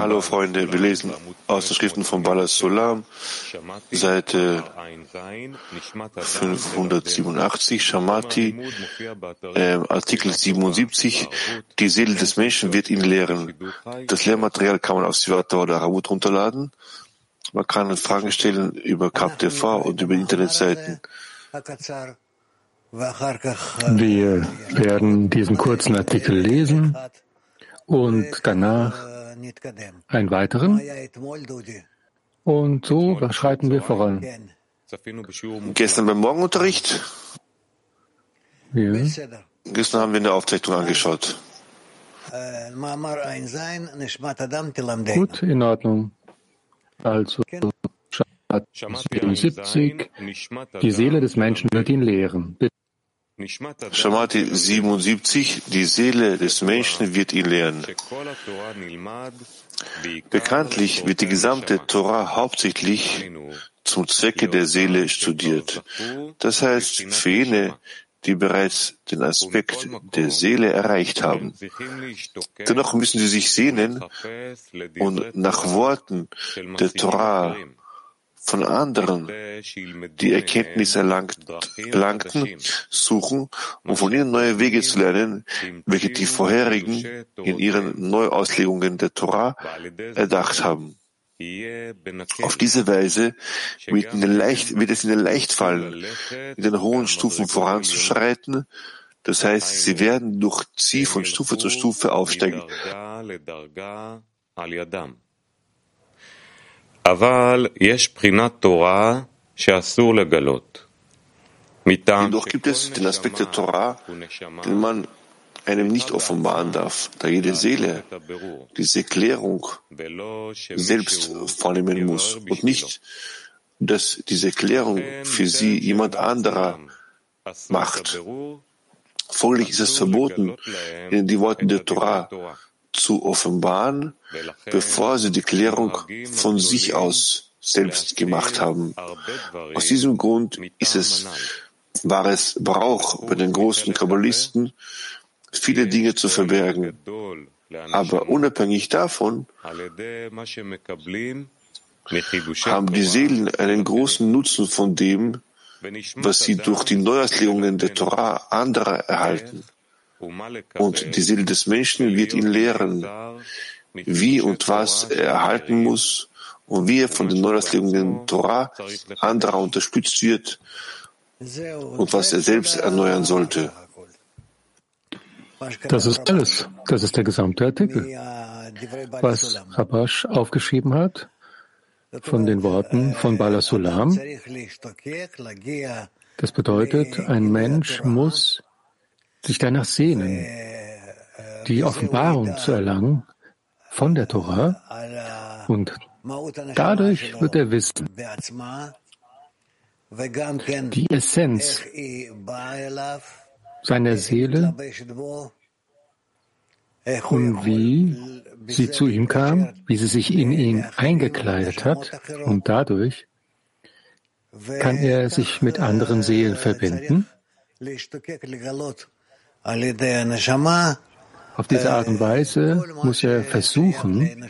Hallo Freunde, wir lesen aus den Schriften von Balas Solam, Seite 587, Shamati, äh, Artikel 77, die Seele des Menschen wird ihn lehren. Das Lehrmaterial kann man auf Sivata oder Ravut runterladen. Man kann Fragen stellen über KapTV und über Internetseiten. Wir werden diesen kurzen Artikel lesen und danach einen weiteren. Und so schreiten wir voran. Gestern beim Morgenunterricht? Ja. Gestern haben wir eine Aufzeichnung angeschaut. Gut, in Ordnung. Also 74, die Seele des Menschen wird ihn lehren. Bitte. Shamati 77, die Seele des Menschen wird ihn lehren. Bekanntlich wird die gesamte Torah hauptsächlich zum Zwecke der Seele studiert. Das heißt, für jene, die bereits den Aspekt der Seele erreicht haben. Dennoch müssen sie sich sehnen und nach Worten der Torah von anderen, die Erkenntnis erlangt, erlangten, suchen, um von ihnen neue Wege zu lernen, welche die vorherigen in ihren Neuauslegungen der Torah erdacht haben. Auf diese Weise wird, leicht, wird, es ihnen leicht fallen, in den hohen Stufen voranzuschreiten. Das heißt, sie werden durch sie von Stufe zu Stufe aufsteigen. Jedoch gibt es den Aspekt der Torah, den man einem nicht offenbaren darf, da jede Seele diese Klärung selbst vornehmen muss und nicht, dass diese Klärung für sie jemand anderer macht. Folglich ist es verboten, in die Worte der Torah zu offenbaren, bevor sie die Klärung von sich aus selbst gemacht haben. Aus diesem Grund ist es wahres Brauch bei den großen Kabbalisten, viele Dinge zu verbergen. Aber unabhängig davon haben die Seelen einen großen Nutzen von dem, was sie durch die Neuauslegungen der Torah anderer erhalten. Und die Seele des Menschen wird ihn lehren, wie und was er erhalten muss und wie er von den Neuauslegungen Torah anderer unterstützt wird und was er selbst erneuern sollte. Das ist alles. Das ist der gesamte Artikel. Was Rabash aufgeschrieben hat von den Worten von Bala Sulam, das bedeutet, ein Mensch muss sich danach sehnen, die Offenbarung zu erlangen von der Torah. Und dadurch wird er wissen, die Essenz seiner Seele und wie sie zu ihm kam, wie sie sich in ihn eingekleidet hat und dadurch kann er sich mit anderen Seelen verbinden. Auf diese Art und Weise muss er versuchen,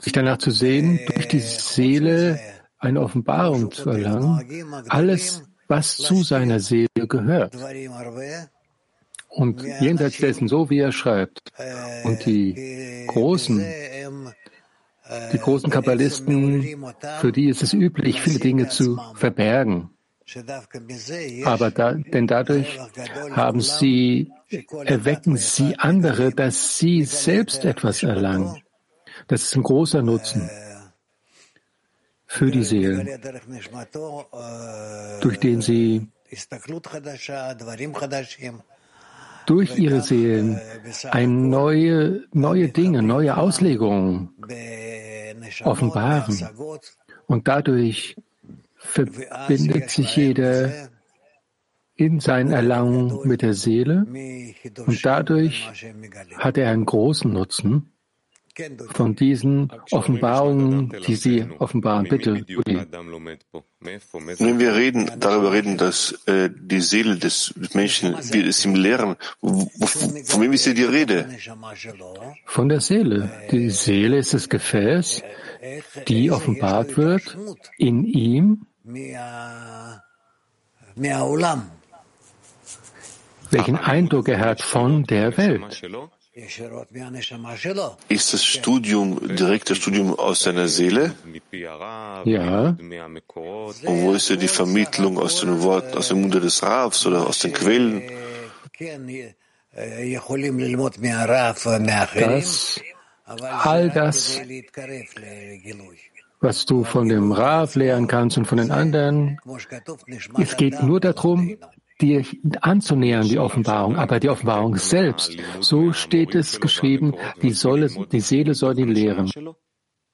sich danach zu sehen, durch die Seele eine Offenbarung zu erlangen, alles, was zu seiner Seele gehört. Und jenseits dessen, so wie er schreibt, und die großen, die großen Kabbalisten, für die ist es üblich, viele Dinge zu verbergen. Aber da, denn dadurch haben sie, erwecken sie andere, dass sie selbst etwas erlangen. Das ist ein großer Nutzen für die Seelen, durch den sie durch ihre Seelen ein neue, neue Dinge, neue Auslegungen offenbaren. und dadurch verbindet sich jeder in seinen Erlangung mit der Seele und dadurch hat er einen großen Nutzen von diesen Offenbarungen, die Sie offenbaren. Bitte, Wenn wir reden, darüber reden, dass äh, die Seele des Menschen, wir es ihm lehren, von wem ist hier die Rede? Von der Seele. Die Seele ist das Gefäß, die offenbart wird in ihm, welchen Eindruck er hat von der Welt. Ist das Studium direkt das Studium aus seiner Seele? Ja. Und wo ist ja die Vermittlung aus den Worten, aus dem Munde des Ravs oder aus den Quellen? Das, all das, was du von dem Rav lernen kannst und von den anderen, es geht nur darum, dir anzunähern, die Offenbarung, aber die Offenbarung selbst, so steht es geschrieben, die, solle, die Seele soll die lehren.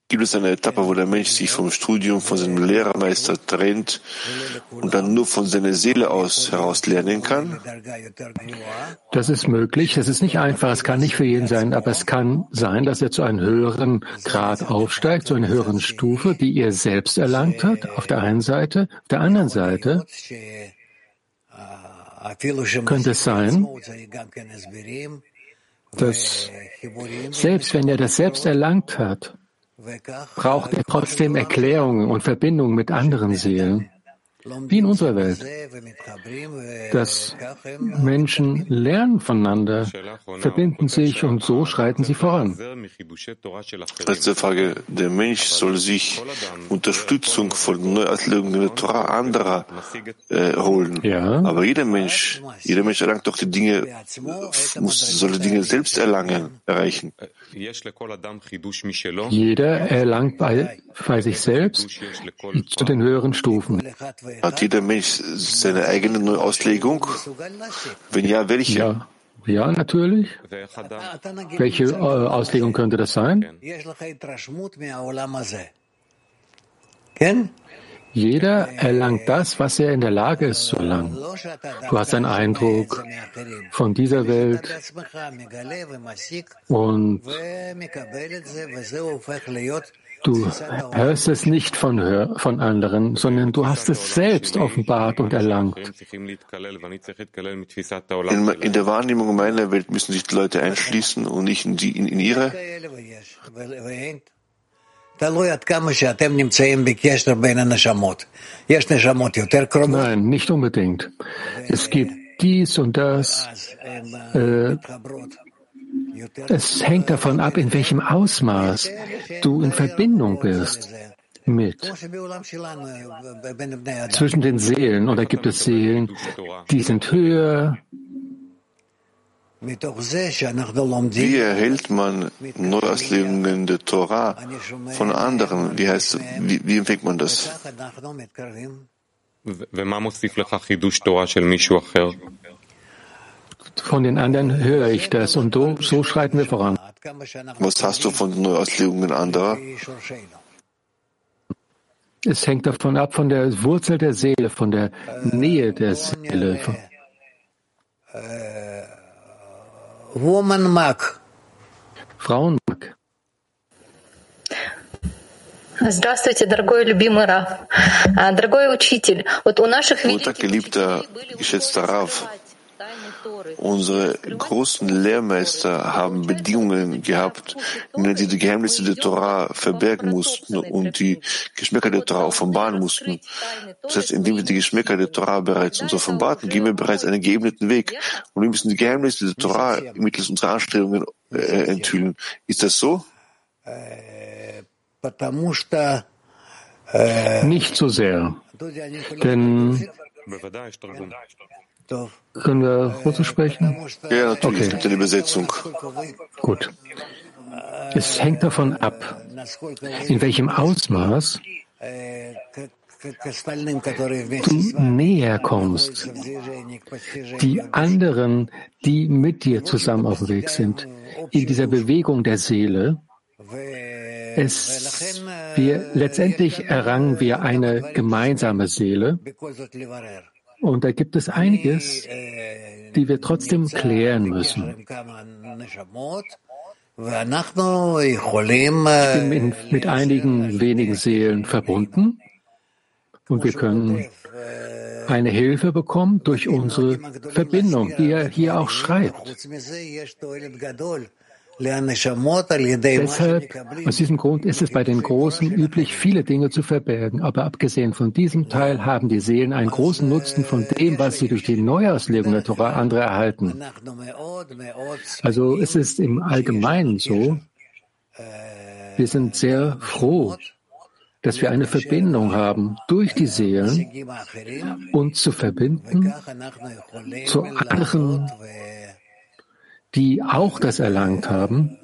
Gibt es eine Etappe, wo der Mensch sich vom Studium, von seinem Lehrermeister trennt und dann nur von seiner Seele aus heraus lernen kann? Das ist möglich. Das ist nicht einfach. Es kann nicht für jeden sein, aber es kann sein, dass er zu einem höheren Grad aufsteigt, zu einer höheren Stufe, die er selbst erlangt hat, auf der einen Seite. Auf der anderen Seite könnte es sein, dass selbst wenn er das selbst erlangt hat, braucht er trotzdem Erklärungen und Verbindungen mit anderen Seelen wie in unserer Welt, dass Menschen lernen voneinander, verbinden sich und so schreiten sie voran. Letzte Frage. Der Mensch soll sich Unterstützung von Neuauslegungen der Torah anderer äh, holen. Ja. Aber jeder Mensch, jeder Mensch erlangt doch die Dinge, muss, soll die Dinge selbst erlangen, erreichen. Jeder erlangt bei, bei sich selbst zu den höheren Stufen. Hat jeder Mensch seine eigene Neuauslegung? Wenn ja, welche? Ja, ja natürlich. Welche äh, Auslegung könnte das sein? Jeder erlangt das, was er in der Lage ist zu erlangen. Du hast einen Eindruck von dieser Welt und Du hörst es nicht von, von anderen, sondern du hast es selbst offenbart und erlangt. In, in der Wahrnehmung meiner Welt müssen sich die Leute einschließen und nicht in, die, in, in ihre. Nein, nicht unbedingt. Es gibt dies und das. Äh, es hängt davon ab, in welchem Ausmaß du in Verbindung bist mit zwischen den Seelen. Und da gibt es Seelen, die sind höher. Wie erhält man Neuauslegungen der Torah von anderen? Wie heißt, wie, wie empfängt man das? Von den anderen höre ich das und so, so schreiten wir voran. Was hast du von Neuauslegungen anderer? Es hängt davon ab, von der Wurzel der Seele, von der Nähe der Seele. Woman Mag. Frauenmag. Здравствуйте, дорогой любимый Раф. Дорогой учитель, вот у наших Guten Tag, geliebter, geschätzter Rav. Unsere großen Lehrmeister haben Bedingungen gehabt, in denen sie die Geheimnisse der Torah verbergen mussten und die Geschmäcker der Torah offenbaren mussten. Das heißt, indem wir die Geschmäcker der Torah bereits uns offenbarten, gehen wir bereits einen geebneten Weg. Und wir müssen die Geheimnisse der Torah mittels unserer Anstrengungen äh, enthüllen. Ist das so? Nicht so sehr. Denn können wir Russisch sprechen? Ja, natürlich. Okay. Es gibt eine Übersetzung. Gut. Es hängt davon ab, in welchem Ausmaß du näher kommst, die anderen, die mit dir zusammen auf dem Weg sind, in dieser Bewegung der Seele, es, wir, letztendlich errangen wir eine gemeinsame Seele, und da gibt es einiges, die wir trotzdem klären müssen. Ich bin mit einigen wenigen Seelen verbunden. Und wir können eine Hilfe bekommen durch unsere Verbindung, die er hier auch schreibt. Deshalb, aus diesem Grund ist es bei den Großen üblich, viele Dinge zu verbergen. Aber abgesehen von diesem Teil haben die Seelen einen großen Nutzen von dem, was sie durch die Neuauslegung der Torah andere erhalten. Also es ist im Allgemeinen so, wir sind sehr froh, dass wir eine Verbindung haben durch die Seelen und zu verbinden zu anderen die auch das erlangt haben.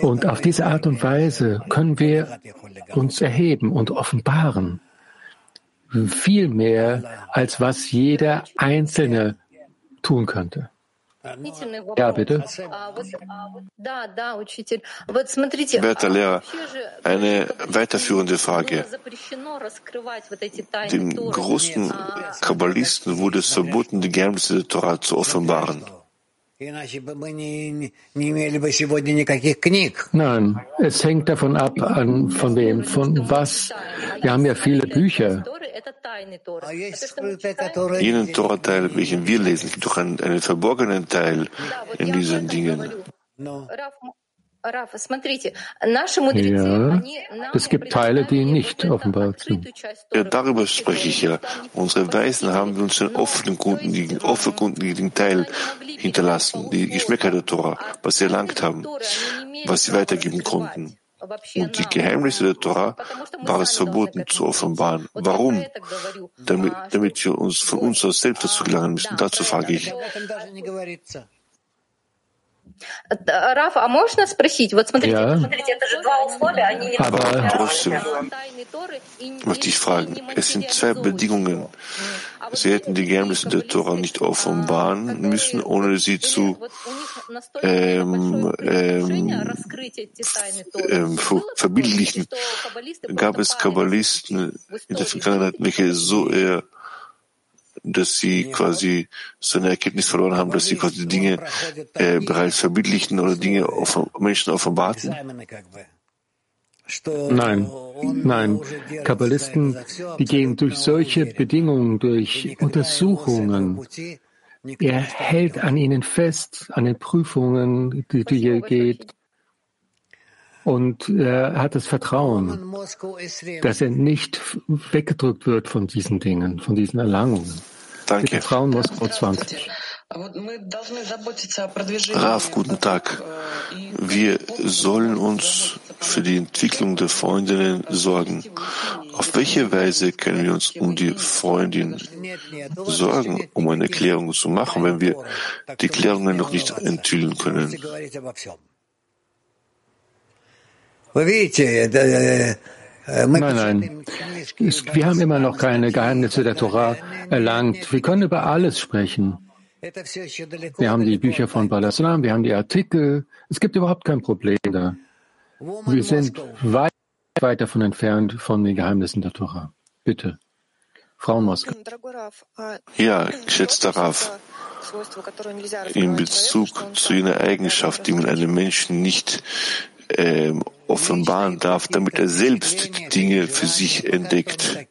Und auf diese Art und Weise können wir uns erheben und offenbaren. Viel mehr, als was jeder Einzelne tun könnte. Ja, bitte. Werter Lehrer, eine weiterführende Frage. Den großen Kabbalisten wurde es verboten, die Geheimnisse der Torah zu offenbaren. Nein, es hängt davon ab, an, von wem, von was. Wir haben ja viele Bücher. Jenen Torah-Teil, welchen wir lesen, gibt doch einen, einen verborgenen Teil in diesen Dingen. Ja, es gibt Teile, die nicht offenbart sind. Ja, darüber spreche ich ja. Unsere Weisen haben uns den offenkundigen, offenkundigen Teil hinterlassen, die Geschmäcker der Tora, was sie erlangt haben, was sie weitergeben konnten. Und die Geheimnisse der Tora war es verboten zu offenbaren. Warum? Damit, damit wir uns von uns aus selbst dazu gelangen müssen. Dazu frage ich. Раф, а можно спросить? Вот смотрите, ja. смотрите, это же два условия, они не Aber trotzdem möchte ich fragen, es sind zwei Bedingungen. Sie hätten die Geheimnisse der Tora nicht offenbaren müssen, ohne sie zu ähm, ähm, ähm, verbildlichen. Gab es Kabbalisten in der Vergangenheit, welche so eher dass sie quasi so eine Erkenntnis verloren haben, dass sie quasi die Dinge äh, bereits verbindlichen oder Dinge auf Menschen offenbarten? Nein, nein. Kabbalisten, die gehen durch solche Bedingungen, durch Untersuchungen. Er hält an ihnen fest, an den Prüfungen, die, die er geht. Und er hat das Vertrauen, dass er nicht weggedrückt wird von diesen Dingen, von diesen Erlangungen. Danke. Frauen Moskau 20. Raf, guten Tag. Wir sollen uns für die Entwicklung der Freundinnen sorgen. Auf welche Weise können wir uns um die Freundin sorgen, um eine Klärung zu machen, wenn wir die Klärungen noch nicht enthüllen können? Nein, nein. wir haben immer noch keine Geheimnisse der Torah erlangt. Wir können über alles sprechen. Wir haben die Bücher von Balaslam, wir haben die Artikel. Es gibt überhaupt kein Problem da. Wir sind weit, weit davon entfernt von den Geheimnissen der Torah. Bitte. Frau Moskau. Ja, geschätzter Raf, in Bezug zu jener Eigenschaft, die man einem Menschen nicht äh, offenbaren darf, damit er selbst die Dinge für sich entdeckt.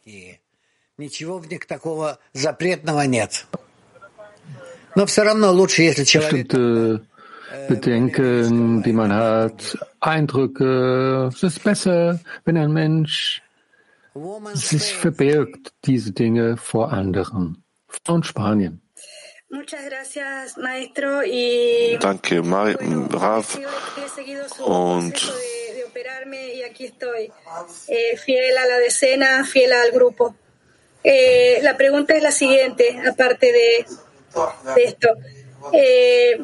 Bestimmte Bedenken, die man hat, Eindrücke. Es ist besser, wenn ein Mensch sich verbirgt, diese Dinge vor anderen. Von Spanien. Danke, Rav. Und fiel a la decena, fiel al grupo. Eh, la pregunta es la siguiente, aparte de, de esto. Eh,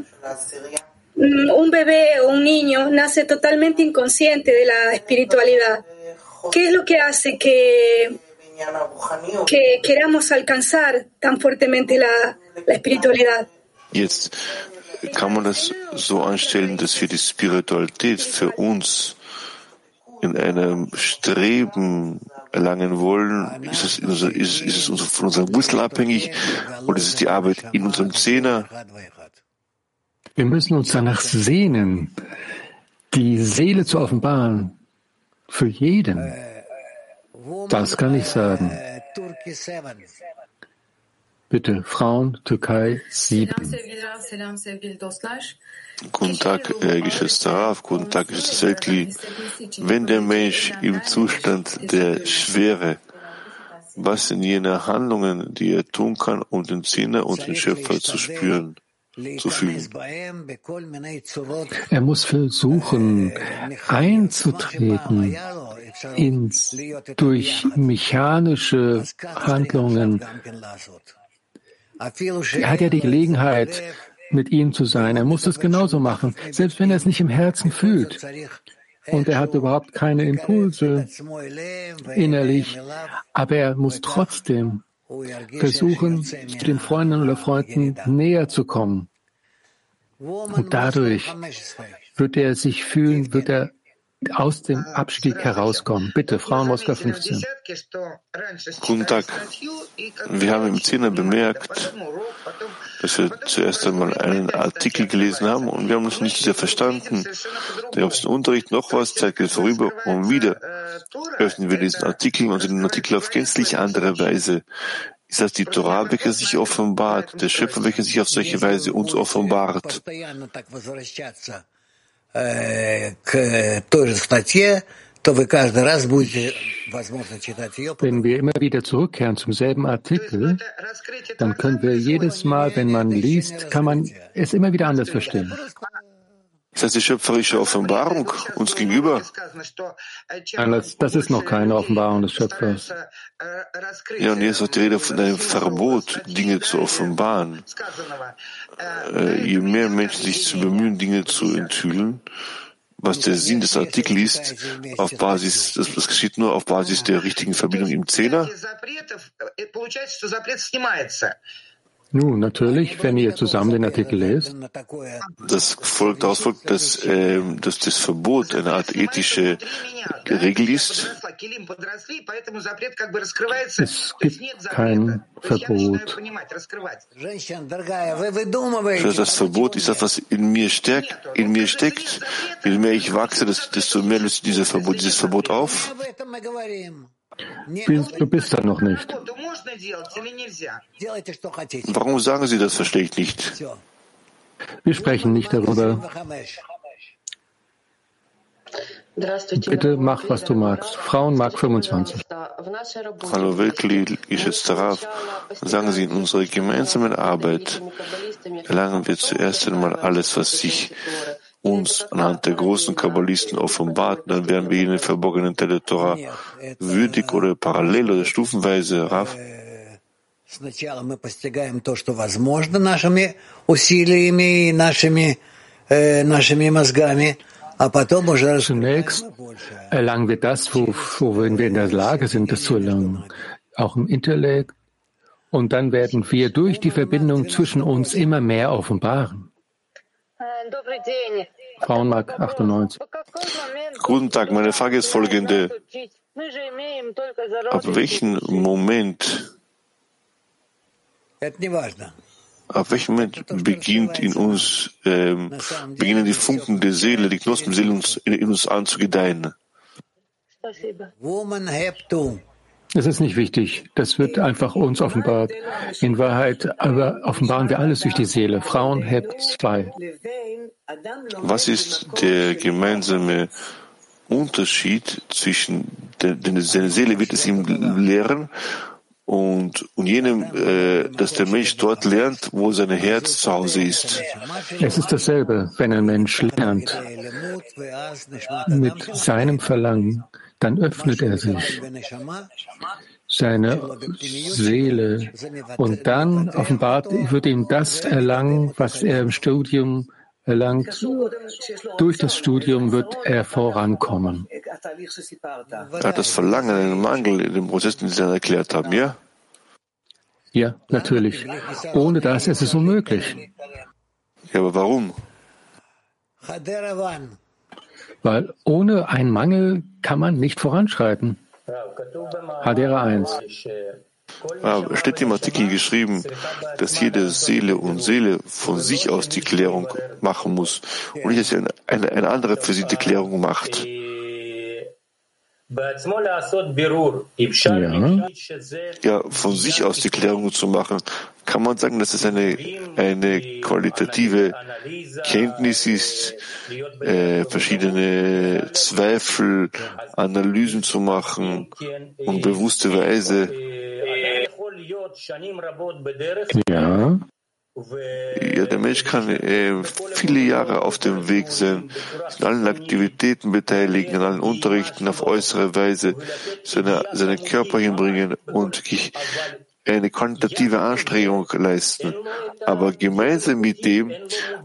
un bebé o un niño nace totalmente inconsciente de la espiritualidad. ¿Qué es lo que hace que, que queramos alcanzar tan fuertemente la, la espiritualidad? Jetzt kann man das so anstellen, dass wir die Spiritualität für uns in einem Streben erlangen wollen, ist es, ist, ist es von unserem Wurzel abhängig oder ist es die Arbeit in unserem Zehner? Wir müssen uns danach sehnen, die Seele zu offenbaren. Für jeden. Das kann ich sagen. Bitte, Frauen, Türkei 7. Guten Tag, Herr geschätzter Rav, guten Tag, geschätzter Selkli. Wenn der Mensch im Zustand der Schwere, was sind jene Handlungen, die er tun kann, um den Zehner und den Schöpfer zu spüren? zu fühlen. Er muss versuchen, einzutreten ins, durch mechanische Handlungen. Er hat ja die Gelegenheit, mit ihm zu sein. Er muss das genauso machen, selbst wenn er es nicht im Herzen fühlt. Und er hat überhaupt keine Impulse innerlich, aber er muss trotzdem versuchen, zu den Freundinnen oder Freunden näher zu kommen. Und dadurch wird er sich fühlen, wird er aus dem Abstieg herauskommen. Bitte, Frau Moskau 15. Guten Tag. Wir haben im Zehner bemerkt, dass wir zuerst einmal einen Artikel gelesen haben und wir haben uns nicht sehr verstanden. Da gab es den Unterricht, noch was, Zeit geht vorüber und wieder öffnen wir diesen Artikel und den Artikel auf gänzlich andere Weise. Ist das die Torah, welche sich offenbart, der Schöpfer, welcher sich auf solche Weise uns offenbart? Wenn wir immer wieder zurückkehren zum selben Artikel, dann können wir jedes Mal, wenn man liest, kann man es immer wieder anders verstehen. Das heißt die schöpferische Offenbarung uns gegenüber. Nein, das, das ist noch keine Offenbarung des Schöpfers. Ja, und jetzt wird die Rede von einem Verbot, Dinge zu offenbaren. Äh, je mehr Menschen sich zu bemühen, Dinge zu enthüllen, was der Sinn des Artikels ist, auf Basis, das, das geschieht nur auf Basis der richtigen Verbindung im Zehner. Nun, natürlich, wenn ihr zusammen den Artikel lest. Das folgt daraus folgt, dass, äh, dass das Verbot eine Art ethische Regel ist. Es gibt kein Verbot. Das Verbot ist das, was in mir steckt, in mir steckt. Je mehr ich wachse, desto mehr löst dieses Verbot, dieses Verbot auf. Du bist da noch nicht. Warum sagen Sie das, verstehe ich nicht. Wir sprechen nicht darüber. Bitte mach, was du magst. Frauen mag 25. Hallo, wirklich geschätzter Rav. Sagen Sie, in unserer gemeinsamen Arbeit erlangen wir zuerst einmal alles, was sich uns anhand der großen Kabbalisten offenbart, dann werden wir jene verborgenen Teile der Torah würdig oder parallel oder stufenweise Rav. Zunächst erlangen wir das, wo, wo wir in der Lage sind, das zu erlangen, auch im Intellekt. Und dann werden wir durch die Verbindung zwischen uns immer mehr offenbaren. Frauenmark 98. Guten Tag, meine Frage ist folgende. Ab welchem Moment, ab welchem Moment beginnt in uns, ähm, beginnen die Funken der Seele, die Knospen der Seele uns, in, in uns an zu gedeihen? Es ist nicht wichtig. Das wird einfach uns offenbart. In Wahrheit aber offenbaren wir alles durch die Seele. Frauen Heb 2. Was ist der gemeinsame Unterschied zwischen der, der Seele wird es ihm lehren und, und jenem, äh, dass der Mensch dort lernt, wo sein Herz zu Hause ist. Es ist dasselbe, wenn ein Mensch lernt mit seinem Verlangen dann öffnet er sich, seine Seele, und dann offenbart wird ihm das erlangen, was er im Studium erlangt. Durch das Studium wird er vorankommen. Er hat das Verlangen, einen Mangel in dem Prozess, den Sie dann erklärt haben, ja? Ja, natürlich. Ohne das ist es unmöglich. Ja, aber warum? Weil ohne einen Mangel kann man nicht voranschreiten. Hadera 1. Aber steht im Artikel geschrieben, dass jede Seele und Seele von sich aus die Klärung machen muss und nicht, dass eine, eine andere für sie die Klärung macht. Ja. Ja, von sich aus die Klärung zu machen, kann man sagen, dass es eine, eine qualitative Kenntnis ist, äh, verschiedene Zweifel, Analysen zu machen und bewusste Weise. Ja. Ja, der Mensch kann äh, viele Jahre auf dem Weg sein, in allen Aktivitäten beteiligen, in allen Unterrichten auf äußere Weise seine, seinen Körper hinbringen und eine quantitative Anstrengung leisten. Aber gemeinsam mit dem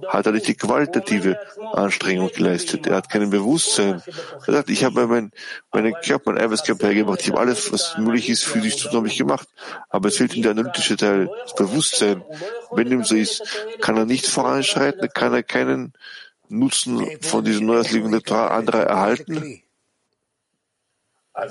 hat er nicht die qualitative Anstrengung geleistet. Er hat kein Bewusstsein. Er sagt, ich habe meinen meinen Körper, meinen Eiweißkörper hergemacht. Ich habe alles, was möglich ist, für dich zu habe ich gemacht. Aber es fehlt ihm der analytische Teil, das Bewusstsein. Wenn dem so ist, kann er nicht voranschreiten, kann er keinen Nutzen von dieser Neuauslegung der Torah anderer erhalten. Er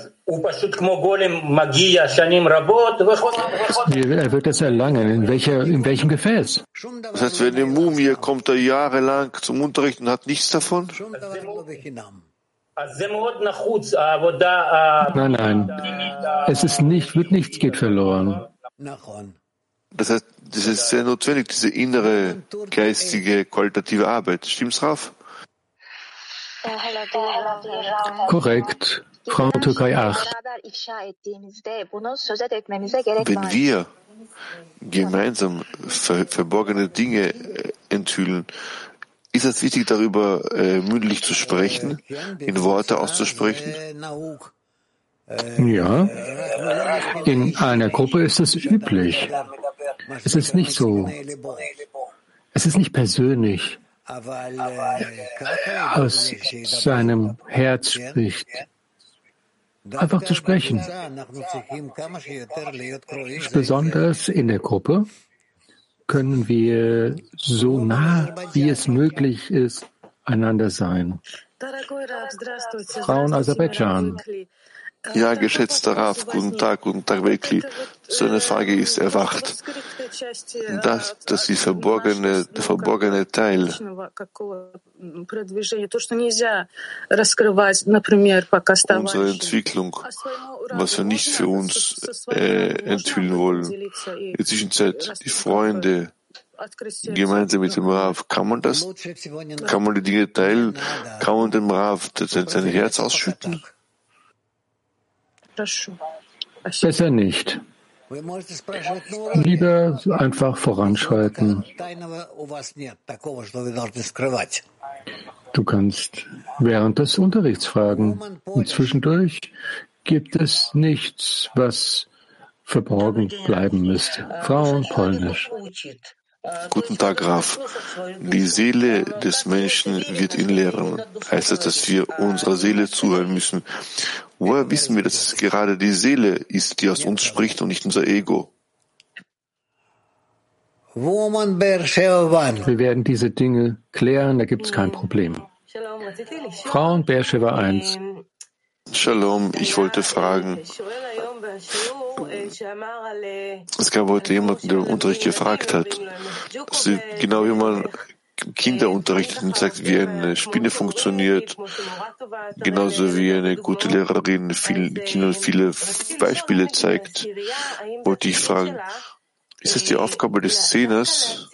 wird es erlangen. In, welcher, in welchem Gefäß? Das heißt, wenn eine Mumie kommt er jahrelang zum Unterricht und hat nichts davon? Nein, nein. Es ist nicht, wird nichts geht verloren. Das heißt, das ist sehr notwendig, diese innere, geistige, qualitative Arbeit. Stimmt's, Raf? Korrekt. Frau Türkei 8. Wenn wir gemeinsam ver verborgene Dinge äh, enthüllen, ist es wichtig, darüber äh, mündlich zu sprechen, in Worte auszusprechen? Ja. In einer Gruppe ist es üblich. Es ist nicht so. Es ist nicht persönlich. Aus seinem Herz spricht. Einfach zu sprechen. Besonders in der Gruppe können wir so nah, wie es möglich ist, einander sein. Frauen Aserbaidschan. Ja, geschätzter Raf, guten Tag, guten Tag, Welkli. So eine Frage ist erwacht. Das, dass die verborgene, der verborgene Teil, unsere Entwicklung, was wir nicht für uns äh, enthüllen wollen. In der Zwischenzeit, die Freunde, gemeinsam mit dem Rav, kann man das, kann man die Dinge teilen, kann man dem Rav sein Herz ausschütten? Besser nicht. Lieber einfach voranschreiten. Du kannst während des Unterrichts fragen. Und zwischendurch gibt es nichts, was verborgen bleiben müsste. Frauen Polnisch. Guten Tag, Graf. Die Seele des Menschen wird ihn lehren. Heißt das, dass wir unserer Seele zuhören müssen? Woher wissen wir, dass es gerade die Seele ist, die aus uns spricht und nicht unser Ego? Wir werden diese Dinge klären, da gibt es kein Problem. Frauen Beersheba 1. Shalom, ich wollte fragen. Es gab heute jemanden, der im Unterricht gefragt hat, genau wie man Kinder unterrichtet und sagt, wie eine Spinne funktioniert, genauso wie eine gute Lehrerin vielen Kindern viele Beispiele zeigt, wollte ich fragen, ist es die Aufgabe des Zehners,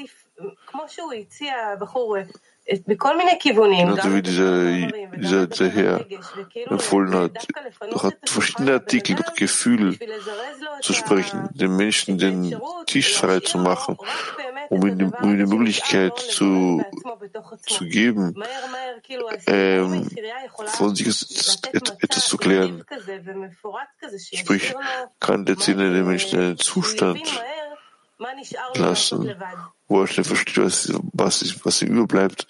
Genauso wie dieser, dieser, dieser Herr empfohlen hat, durch verschiedene Artikel, durch Gefühl zu sprechen, den Menschen den Tisch frei zu machen, um ihm, um die Möglichkeit zu, zu geben, ähm, von sich etwas zu klären. Sprich, kann der Zehner den Menschen einen Zustand lassen, wo er schnell versteht, was, was, was ihm überbleibt,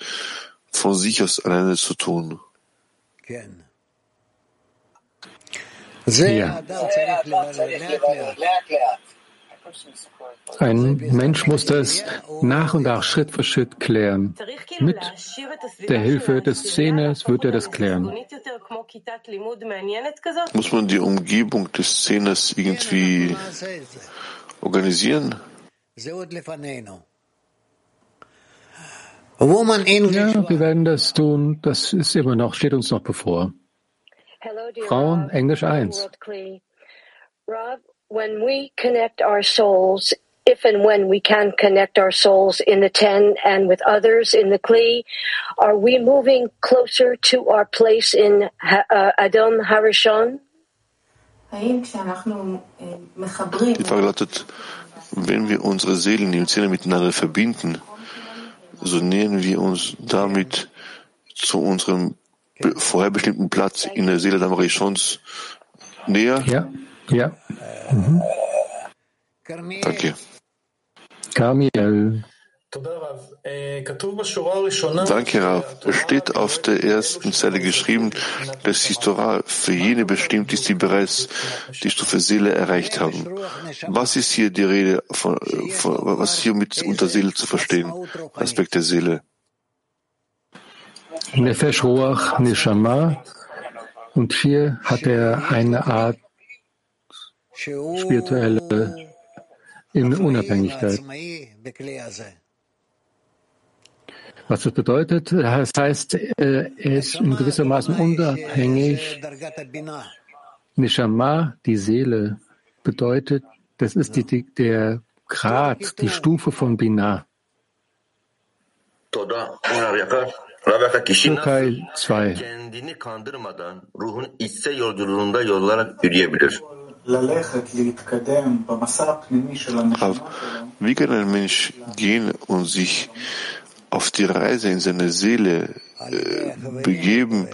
von sich aus alleine zu tun. Ja. Ein Mensch muss das nach und nach, Schritt für Schritt klären. Mit der Hilfe des Szenes wird er das klären. Muss man die Umgebung des Szenes irgendwie organisieren? Ja, wir werden das tun. Das ist immer noch, steht uns noch bevor. Frauen, Englisch 1. when we connect our souls, if and when we can connect our souls in the ten and with others in the Kli, are we moving closer to our place in uh, Adam Harishon? Die Frage lautet, wenn wir unsere Seelen im Zähne miteinander verbinden, so nähern wir uns damit zu unserem vorher bestimmten Platz in der Seele Damarishons näher? Ja, ja. Mhm. Danke. Kamiel. Danke, Rav. Es steht auf der ersten Zeile geschrieben, dass die Torah für jene bestimmt ist, die bereits die Stufe Seele erreicht haben. Was ist hier die Rede von, von was ist hier mit unter Seele zu verstehen? Aspekt der Seele. Nefesh Ruach Neshama. Und hier hat er eine Art spirituelle in Unabhängigkeit. Was das bedeutet, das heißt, er ist in gewissermaßen unabhängig. Nishama, die Seele, bedeutet, das ist die, der Grad, die Stufe von Binah. Türkei 2. Wie kann ein Mensch gehen und sich auf die Reise in seine Seele äh, begeben,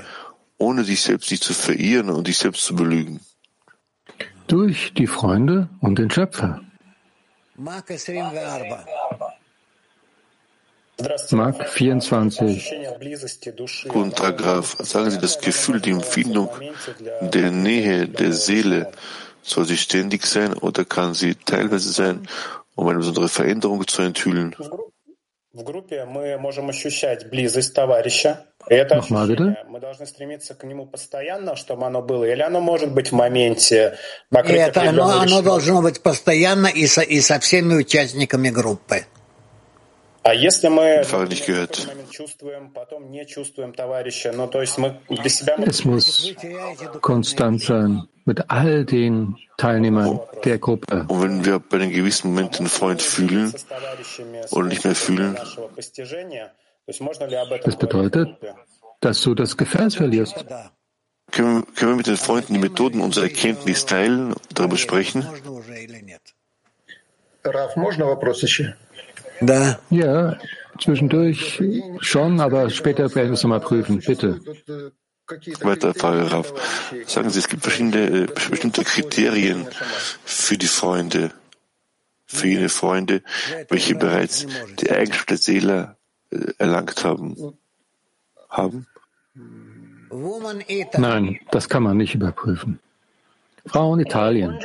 ohne sich selbst nicht zu verirren und sich selbst zu belügen? Durch die Freunde und den Schöpfer. Mark 24. Guten Tag, Graf. Sagen Sie, das Gefühl, die Empfindung der Nähe der Seele soll sie ständig sein oder kann sie teilweise sein, um eine besondere Veränderung zu enthüllen? В группе мы можем ощущать близость товарища. И это ощущение, мы должны стремиться к нему постоянно, чтобы оно было, или оно может быть в моменте Это оно, оно должно быть постоянно и со, и со всеми участниками группы. А если мы nicht gehört. чувствуем, потом не чувствуем товарища, ну то есть мы для себя... Es muss konstant sein mit all den Teilnehmern der Gruppe. Und wenn wir bei den gewissen Momenten einen Freund fühlen oder nicht mehr fühlen, das bedeutet, dass du das Gefäß verlierst. Können, können wir mit den Freunden die Methoden unserer Erkenntnis teilen, darüber sprechen? Раф, можно вопрос еще? Da. Ja, zwischendurch schon, aber später werden wir es nochmal prüfen. Bitte. Weiter Frage, Rav. Sagen Sie, es gibt verschiedene, äh, bestimmte Kriterien für die Freunde, für jene Freunde, welche bereits die Eigenschaft der Seele äh, erlangt haben. haben? Nein, das kann man nicht überprüfen. Frauen Italien.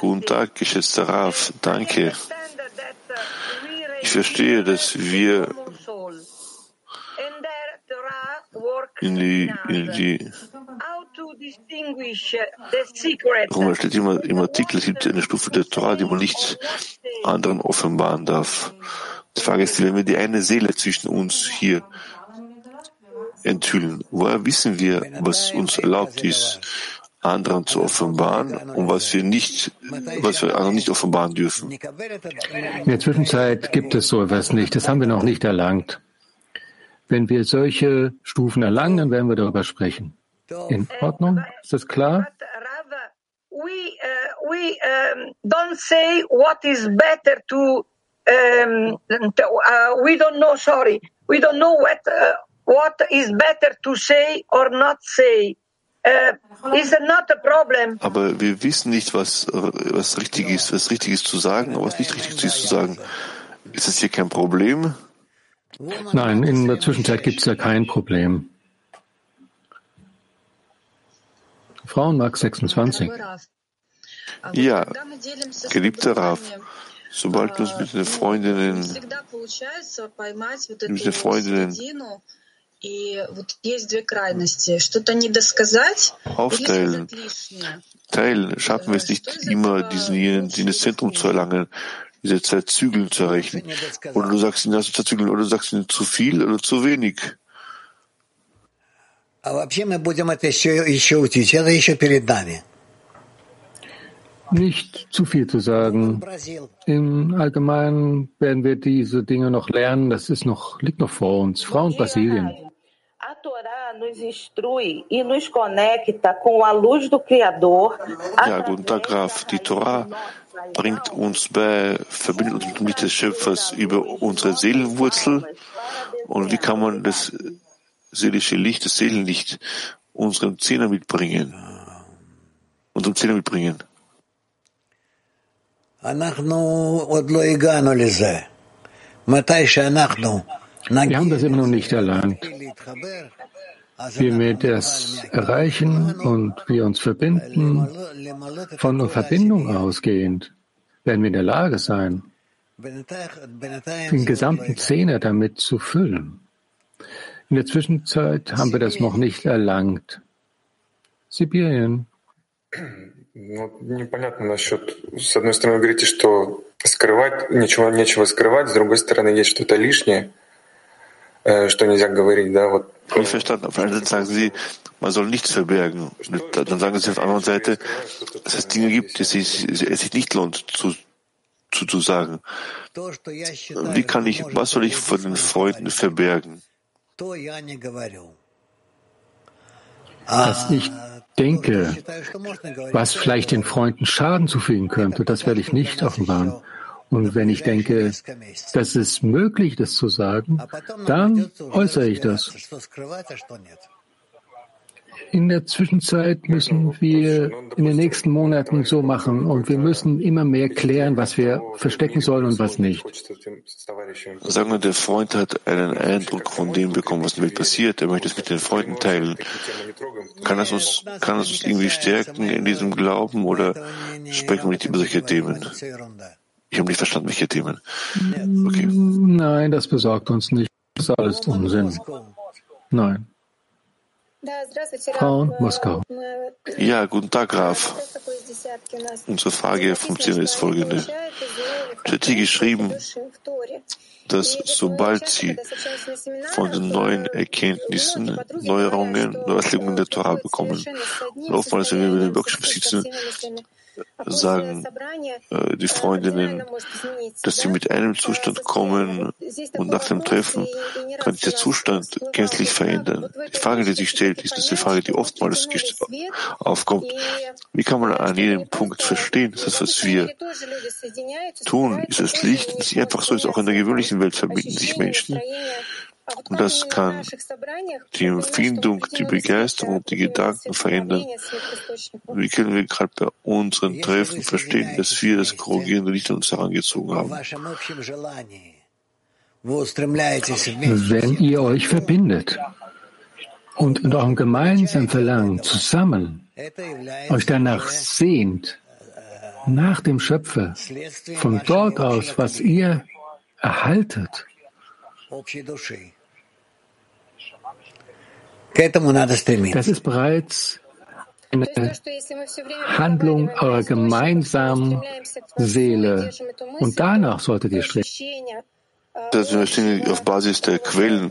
Guten Tag, geschätzter Rav. Danke. Ich verstehe, dass wir in die, in die Warum steht immer im Artikel, es gibt eine Stufe der Torah, die man nicht anderen offenbaren darf. Die Frage ist, wenn wir die eine Seele zwischen uns hier enthüllen, woher wissen wir, was uns erlaubt ist, anderen zu offenbaren und was wir nicht, was wir anderen nicht offenbaren dürfen. In der Zwischenzeit gibt es so etwas nicht. Das haben wir noch nicht erlangt. Wenn wir solche Stufen erlangen, dann werden wir darüber sprechen. In Ordnung? Ist das klar? We, uh, we um, don't say what is better to. Um, uh, we don't know. Sorry, we don't know what uh, what is better to say or not say. Uh, aber wir wissen nicht, was, was richtig ist, was richtig ist zu sagen, was nicht richtig ist zu sagen. Ist das hier kein Problem? Nein, in der Zwischenzeit gibt es ja kein Problem. Frauenmarkt 26. Ja, geliebter Raf, sobald du uns mit den Freundinnen, mit den Freundinnen aufteilen, teilen, schaffen wir es nicht immer, diesen dieses Zentrum zu erlangen, diese zwei Zügeln zu erreichen. Oder du sagst ihnen, hast du zwei Zügeln, oder du sagst ihnen zu viel oder zu wenig. Nicht zu viel zu sagen. Im Allgemeinen werden wir diese Dinge noch lernen. Das ist noch, liegt noch vor uns. Frau und Brasilien. Ja, guten Tag, Graf. Die Torah bringt uns bei, verbindet uns mit des Schöpfers über unsere Seelenwurzel. Und wie kann man das seelische Licht, das Seelenlicht unseren Zehner mitbringen? Unserem Zehner mitbringen? Wir haben das immer noch nicht erlernt. Wie wir das erreichen und wir uns verbinden, von der Verbindung ausgehend, werden wir in der Lage sein, den gesamten Zehner damit zu füllen. In der Zwischenzeit haben wir das noch nicht erlangt. Sibirien. Ну, непонятно насчет... С одной стороны, вы говорите, что скрывать, ничего, нечего скрывать, с другой стороны, есть что-то лишнее, что нельзя говорить, да, вот. Nicht verstanden. Auf der einen Seite sagen Sie, man soll nichts verbergen. Dann sagen Sie auf der anderen Seite, dass es Dinge gibt, die es sich nicht lohnt zu, zu, zu sagen. Wie kann ich, was soll ich von den Freunden verbergen? Dass ich denke, was vielleicht den Freunden Schaden zufügen könnte, das werde ich nicht offenbaren. Und wenn ich denke, dass es möglich ist, zu sagen, dann äußere ich das. In der Zwischenzeit müssen wir in den nächsten Monaten so machen und wir müssen immer mehr klären, was wir verstecken sollen und was nicht. Sagen wir, der Freund hat einen Eindruck von dem bekommen, was in der Welt passiert. Er möchte es mit den Freunden teilen. Kann das uns, kann das uns irgendwie stärken in diesem Glauben oder sprechen wir nicht über solche Themen? Ich habe nicht verstanden, welche Themen. Okay. Nein, das besorgt uns nicht. Das ist alles Unsinn. Nein. Frau Moskau. Ja, guten Tag, Graf. Unsere Frage vom Zehner ist folgende. Ich hätte geschrieben, dass sobald sie von den neuen Erkenntnissen, Neuerungen, Neuerlegungen der Torah bekommen, und oftmals, wenn wir in den Workshops sitzen, sagen äh, die Freundinnen, dass sie mit einem Zustand kommen und nach dem Treffen kann sich der Zustand gänzlich verändern. Die Frage, die sich stellt, ist, die Frage, die oftmals aufkommt. Wie kann man an jedem Punkt verstehen, dass das, was wir tun, ist das Licht, das ist einfach so? Ist, auch in der gewöhnlichen Welt verbinden sich Menschen und das kann die Empfindung, die Begeisterung, die Gedanken verändern. Wie können wir gerade bei unseren Treffen verstehen, dass wir das korrigierende Licht an uns herangezogen haben? Wenn ihr euch verbindet und in eurem gemeinsamen Verlangen zusammen euch danach sehnt, nach dem Schöpfer, von dort aus, was ihr erhaltet, das ist bereits eine Handlung eurer gemeinsamen Seele. Und danach solltet ihr streben. Dass wir auf Basis der Quellen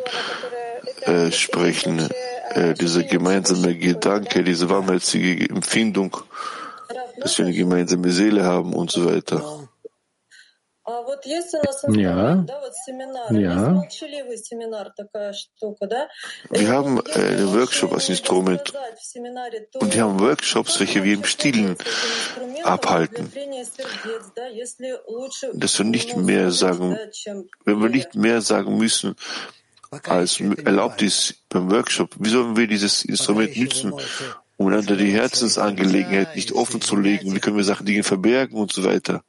äh, sprechen, äh, dieser gemeinsame Gedanke, diese warmherzige Empfindung, dass wir eine gemeinsame Seele haben und so weiter. Ja. Ja. Wir haben einen Workshop als Instrument und wir haben Workshops, welche wir im Stillen abhalten. Dass wir nicht mehr sagen, wenn wir nicht mehr sagen müssen, als erlaubt ist beim Workshop, wie sollen wir dieses Instrument nützen, um einander die Herzensangelegenheit nicht offen zu legen? Wie können wir Sachen, Dinge verbergen und so weiter?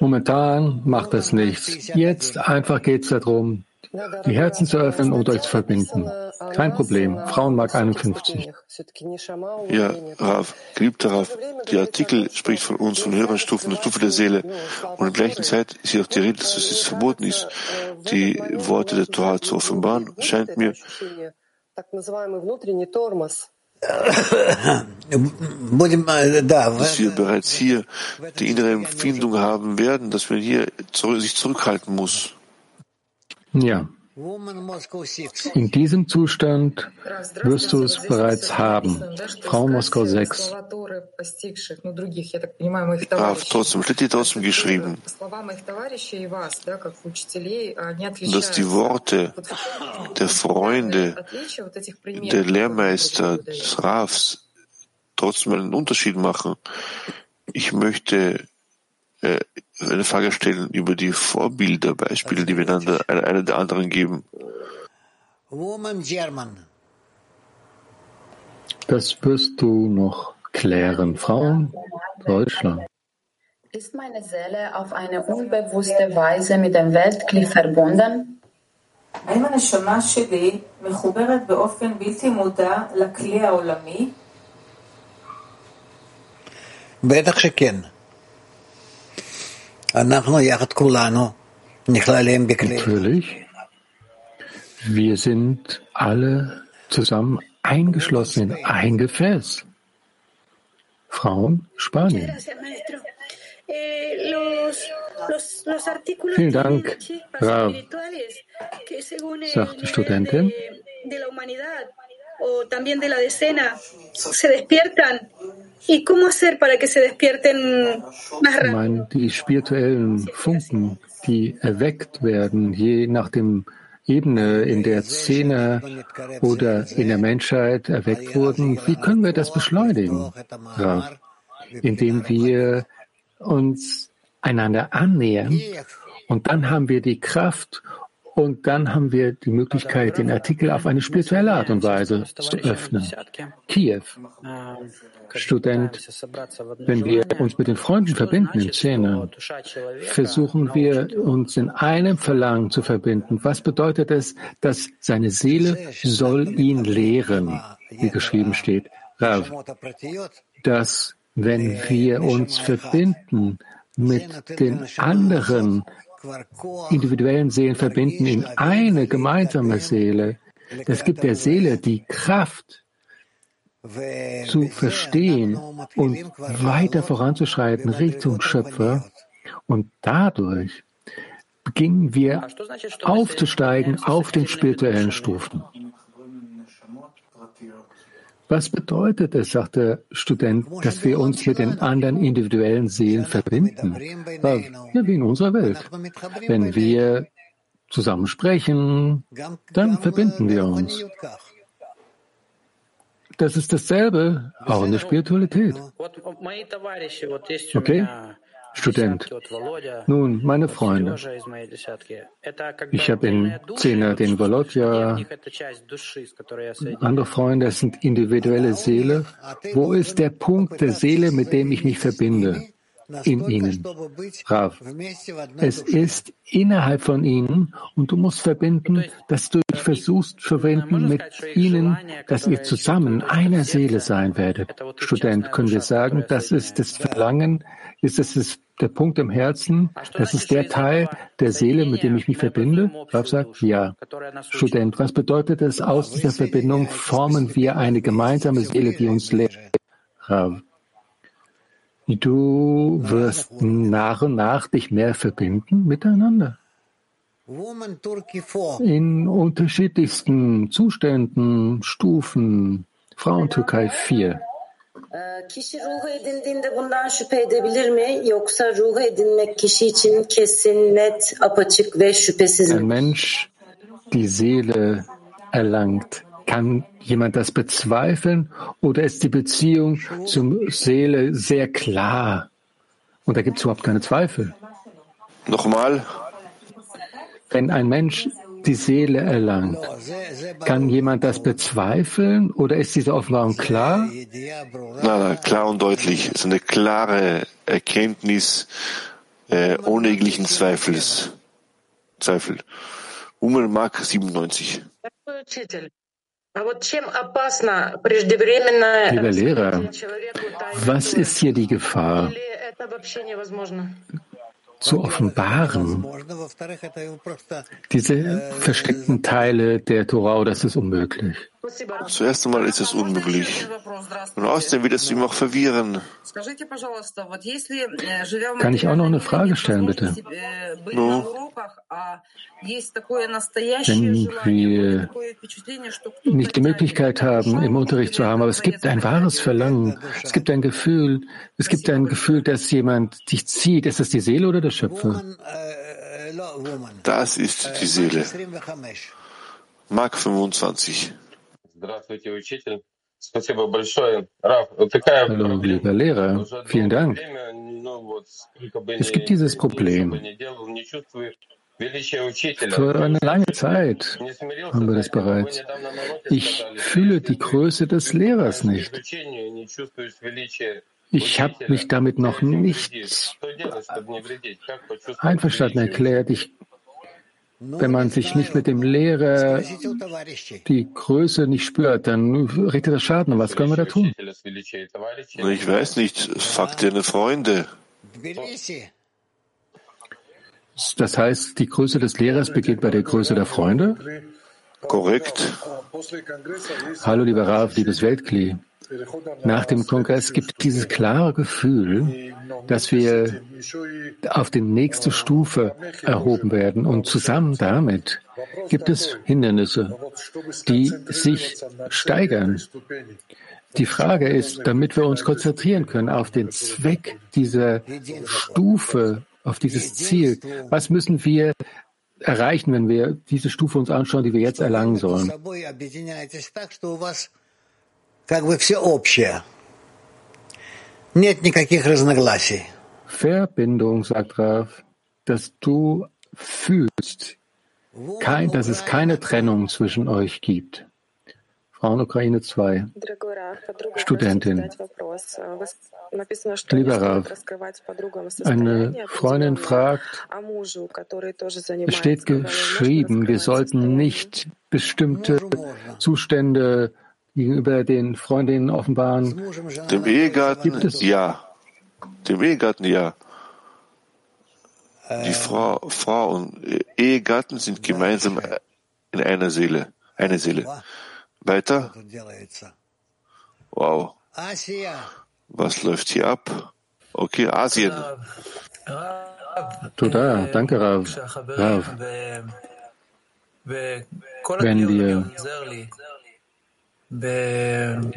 Momentan macht das nichts. Jetzt einfach geht es darum, die Herzen zu öffnen und euch zu verbinden. Kein Problem. Frauenmark 51. Ja, Rav, geliebter Rav, die Artikel spricht von uns, von höheren Stufen, der Stufe der Seele. Und in gleichen Zeit ist auch die Rede, dass es verboten ist, die Worte der Torah zu offenbaren. Scheint mir, dass wir bereits hier die innere Empfindung haben werden, dass man hier sich zurückhalten muss. Ja. In diesem Zustand wirst du es bereits haben. Frau Moskau 6. Rav, trotzdem, steht hier trotzdem geschrieben, dass die Worte der Freunde, der Lehrmeister, des Ravs trotzdem einen Unterschied machen. Ich möchte äh, eine Frage stellen über die Vorbilder, Beispiele, die wir einander einer der anderen geben. Das wirst du noch klären. Frauen, Deutschland. Ist meine Seele auf eine unbewusste Weise mit dem Weltklick verbunden? האם הנשמה שלי מחוברת באופן בלתי מודע לכלי העולמי? בטח שכן. Natürlich. Wir sind alle zusammen eingeschlossen in ein Gefäß. Frauen, Spanien. Vielen Dank, Rav, sagt die Studentin. ¿Y cómo hacer para que se despierten más rápido? Die spirituellen Funken, die erweckt werden, je nach dem Ebene in der Szene oder in der Menschheit erweckt wurden, wie können wir das beschleunigen? Ja, indem wir uns einander annähern und dann haben wir die Kraft und dann haben wir die Möglichkeit, den Artikel auf eine spirituelle Art und Weise zu öffnen. Kiew, Student, wenn wir uns mit den Freunden verbinden in Szene, versuchen wir uns in einem Verlangen zu verbinden. Was bedeutet es, dass seine Seele soll ihn lehren, wie geschrieben steht? Dass wenn wir uns verbinden mit den anderen individuellen Seelen verbinden in eine gemeinsame Seele. Das gibt der Seele die Kraft zu verstehen und weiter voranzuschreiten Richtung Schöpfer. Und dadurch beginnen wir aufzusteigen auf den spirituellen Stufen. Was bedeutet es, sagt der Student, dass wir uns mit den anderen individuellen Seelen verbinden? Ja, wie in unserer Welt. Wenn wir zusammen sprechen, dann verbinden wir uns. Das ist dasselbe, auch in der Spiritualität. Okay? Student. Nun, meine Freunde, ich habe in Zehner den Volodya, andere Freunde, es sind individuelle Seele. Wo ist der Punkt der Seele, mit dem ich mich verbinde? In ihnen. Rav, es ist innerhalb von ihnen und du musst verbinden, dass du dich versuchst zu verbinden mit ihnen, dass ihr zusammen einer Seele sein werdet. Student, können wir sagen, das ist das Verlangen, ist es der Punkt im Herzen, das ist der Teil der Seele, mit dem ich mich verbinde? Rav sagt, ja. Student, was bedeutet es, aus dieser Verbindung formen wir eine gemeinsame Seele, die uns lehrt? Rav, Du wirst nach und nach dich mehr verbinden miteinander. In unterschiedlichsten Zuständen, Stufen. Frauentürkei 4. Kişi ruhu edindiğinde bundan şüphe edebilir mi? Yoksa ruhu edinmek kişi için kesin, net, apaçık ve şüphesiz mi? Ein Mensch die Seele erlangt, kann jemand das bezweifeln oder ist die Beziehung zur Seele sehr klar? Und da gibt es überhaupt keine Zweifel. Nochmal. Wenn ein Mensch die Seele erlangt, kann jemand das bezweifeln oder ist diese Offenbarung klar? Nein, nein, klar und deutlich. Es ist eine klare Erkenntnis äh, ohne jeglichen Zweifels. Zweifel. Umen Mark 97. Lieber Lehrer, was ist hier die Gefahr? zu offenbaren, diese versteckten Teile der Torah, das ist unmöglich. Zuerst einmal ist es unmöglich. Und außerdem wird es ihm auch verwirren. Kann ich auch noch eine Frage stellen, bitte? No. Wenn wir nicht die Möglichkeit haben, im Unterricht zu haben, aber es gibt ein wahres Verlangen, es gibt ein Gefühl, es gibt ein Gefühl, dass jemand dich zieht. Ist das die Seele oder der Schöpfer? Das ist die Seele. Mark 25. Hallo, lieber Lehrer, vielen Dank. Es gibt dieses Problem. Für eine lange Zeit haben wir das bereits. Ich fühle die Größe des Lehrers nicht. Ich habe mich damit noch nicht einverstanden erklärt. Ich wenn man sich nicht mit dem Lehrer die Größe nicht spürt, dann richtet das Schaden. Was können wir da tun? Ich weiß nicht. Fragt deine Freunde. Das heißt, die Größe des Lehrers beginnt bei der Größe der Freunde? Korrekt. Hallo, lieber Rav, liebes Weltkli. Nach dem Kongress gibt es dieses klare Gefühl, dass wir auf die nächste Stufe erhoben werden. Und zusammen damit gibt es Hindernisse, die sich steigern. Die Frage ist, damit wir uns konzentrieren können auf den Zweck dieser Stufe, auf dieses Ziel, was müssen wir erreichen, wenn wir diese Stufe uns anschauen, die wir jetzt erlangen sollen? Verbindung, sagt Raf, dass du fühlst, kein, dass es keine Trennung zwischen euch gibt. Frauen Ukraine 2, Studentin. Lieber Rav, eine Freundin fragt, es steht geschrieben, wir sollten nicht bestimmte Zustände gegenüber den Freundinnen offenbaren? Dem Ehegatten ja. Dem Ehegatten ja. Die Frau, Frau und Ehegatten sind gemeinsam in einer Seele, eine Seele. Weiter? Wow. Was läuft hier ab? Okay, Asien. Toda, danke Rav. Rav. Wenn wir die,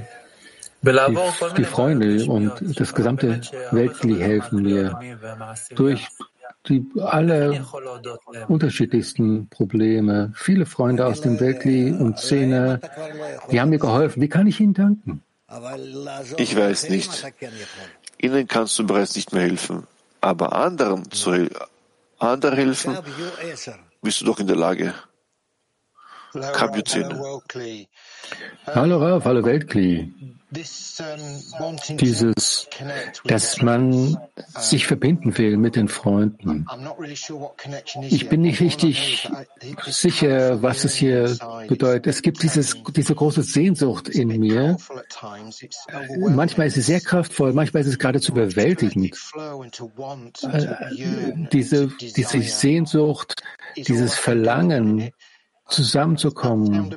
die Freunde und das gesamte Weltkli helfen mir durch die alle unterschiedlichsten Probleme. Viele Freunde aus dem Weltkli und Szene, die haben mir geholfen. Wie kann ich ihnen danken? Ich weiß nicht. Ihnen kannst du bereits nicht mehr helfen. Aber anderen zu hel andere helfen, bist du doch in der Lage. Kabio 10. Hallo Rav, hallo Weltkli. Dieses, dass man sich verbinden will mit den Freunden. Ich bin nicht richtig sicher, was es hier bedeutet. Es gibt dieses, diese große Sehnsucht in mir. Manchmal ist es sehr kraftvoll, manchmal ist es geradezu überwältigend. Äh, diese, diese Sehnsucht, dieses Verlangen, zusammenzukommen.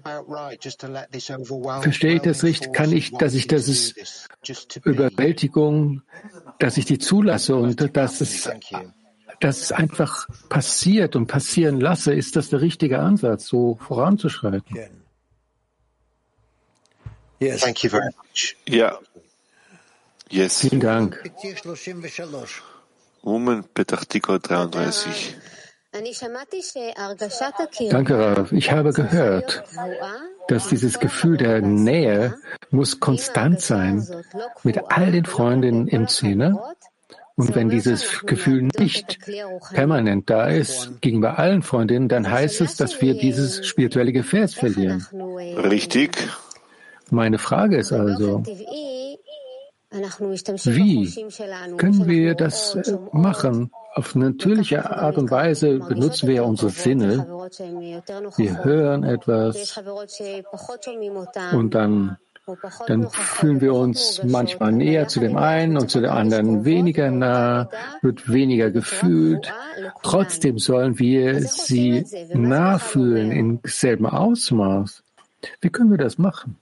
Verstehe ich das richtig? Kann ich, dass ich das ist Überwältigung, dass ich die zulasse und dass es, dass es einfach passiert und passieren lasse? Ist das der richtige Ansatz, so voranzuschreiten? Yes. Thank you very much. Ja. Yes. Vielen Dank. Moment, Petachtico 33. Danke, Rav. Ich habe gehört, dass dieses Gefühl der Nähe muss konstant sein mit all den Freundinnen im Zehner. Und wenn dieses Gefühl nicht permanent da ist, gegenüber allen Freundinnen, dann heißt es, dass wir dieses spirituelle Gefäß verlieren. Richtig. Meine Frage ist also, Wie können wir das äh, machen? Auf natürliche Art und Weise benutzen wir unsere Sinne. Wir hören etwas und dann, dann fühlen wir uns manchmal näher zu dem einen und zu dem anderen weniger nah, wird weniger gefühlt. Trotzdem sollen wir sie nachfühlen im selben Ausmaß. Wie können wir das machen?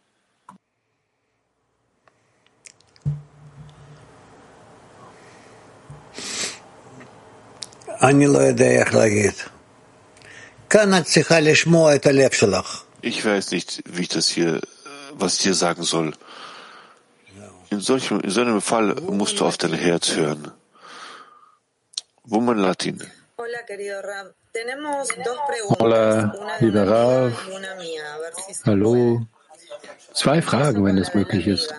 Ich weiß nicht, wie ich das hier, was ich dir sagen soll. In, solchem, in so einem Fall musst du auf dein Herz hören. Woman Latin. Hola, lieber Rav. Hallo. Zwei Fragen, wenn es möglich ist.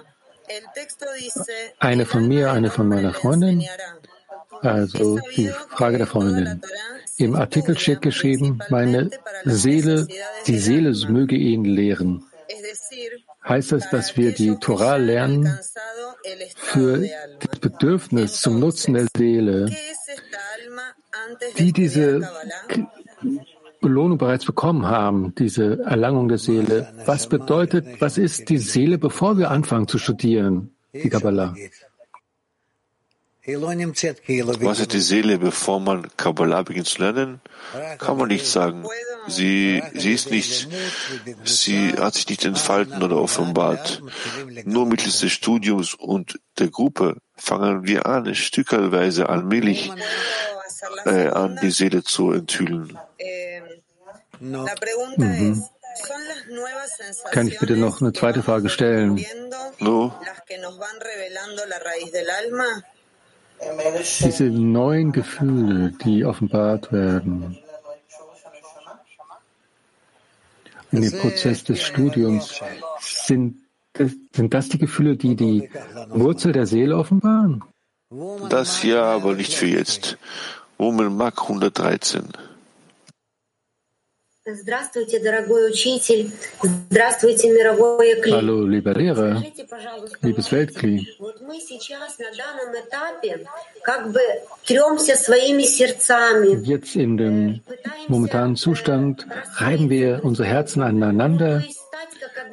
Eine von mir, eine von meiner Freundin. Also die Frage der Freundin. Im Artikel steht geschrieben, meine Seele, die Seele möge ihn lehren. Heißt das, dass wir die Torah lernen für das Bedürfnis zum Nutzen der Seele, die diese Belohnung bereits bekommen haben, diese Erlangung der Seele? Was bedeutet, was ist die Seele, bevor wir anfangen zu studieren, die Kabbalah? Was ist die Seele, bevor man Kabbalah beginnt zu lernen? Kann man nicht sagen. Sie, sie ist nicht, sie hat sich nicht entfalten oder offenbart. Nur mittels des Studiums und der Gruppe fangen wir an, stückelweise allmählich äh, an, die Seele zu enthüllen. Mhm. Kann ich bitte noch eine zweite Frage stellen? No. Diese neuen Gefühle, die offenbart werden in dem Prozess des Studiums, sind das, sind das die Gefühle, die die Wurzel der Seele offenbaren? Das ja, aber nicht für jetzt. Woman Mark 113. Hallo, lieber Lehrer, liebes Weltkli. Jetzt in dem momentanen Zustand reiben wir unsere Herzen aneinander.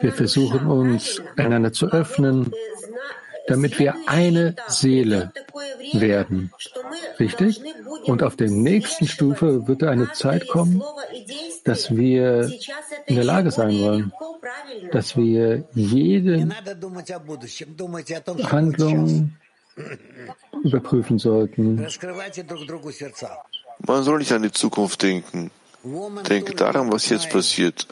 Wir versuchen uns einander zu öffnen, damit wir eine Seele werden. Richtig? Und auf der nächsten Stufe wird eine Zeit kommen, dass wir in der Lage sein wollen, dass wir jede Handlung überprüfen sollten. Man soll nicht an die Zukunft denken. Denke daran, was jetzt passiert.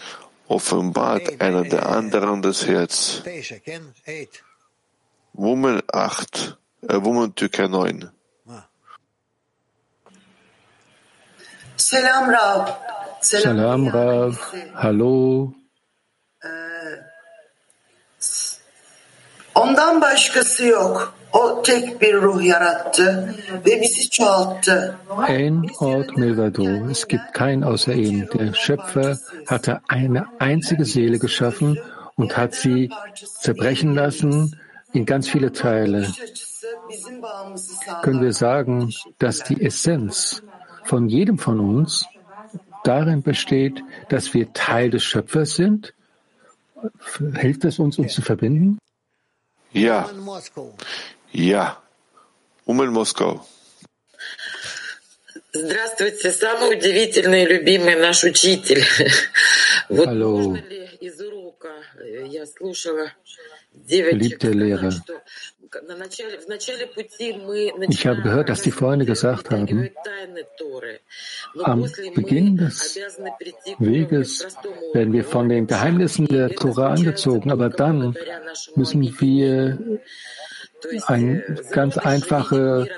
Offenbart einer der anderen das Herz. Woman 8, äh, Woman Türkei 9. Selam Rav. Salam Rav. Hallo. Ondan başkası yok. O tek bir ruh yarattı ve bizi çoğalttı. Ein Ort Milvado. Es gibt keinen außer ihm. Der Schöpfer hatte eine einzige Seele geschaffen und hat sie zerbrechen lassen in ganz viele Teile. Können wir sagen, dass die Essenz von jedem von uns darin besteht, dass wir Teil des Schöpfers sind? Hilft es uns, uns zu verbinden? Ja. Ja. Um in Moskau. Здравствуйте, самый удивительный и любимый наш учитель. Вот Hallo. из урока я слушала Geliebte Lehrer, ich habe gehört, dass die Freunde gesagt haben, am Beginn des Weges werden wir von den Geheimnissen der Tora angezogen, aber dann müssen wir eine ganz einfache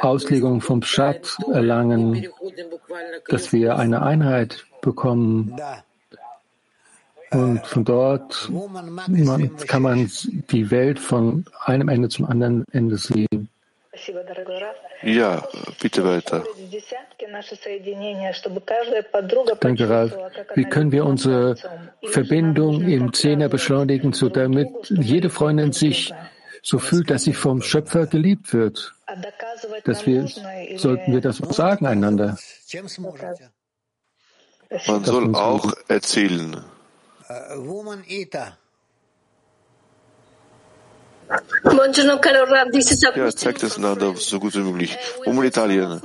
Auslegung vom Pshat erlangen, dass wir eine Einheit bekommen und von dort man, kann man die Welt von einem Ende zum anderen Ende sehen. Ja, bitte weiter. Danke, Ralf. Wie können wir unsere Verbindung im Zehner beschleunigen, so damit jede Freundin sich so fühlt, dass sie vom Schöpfer geliebt wird. Dass wir, sollten wir das sagen einander. Man soll auch erzählen. Ja, zeigt es einander so gut wie möglich. Woman Italien.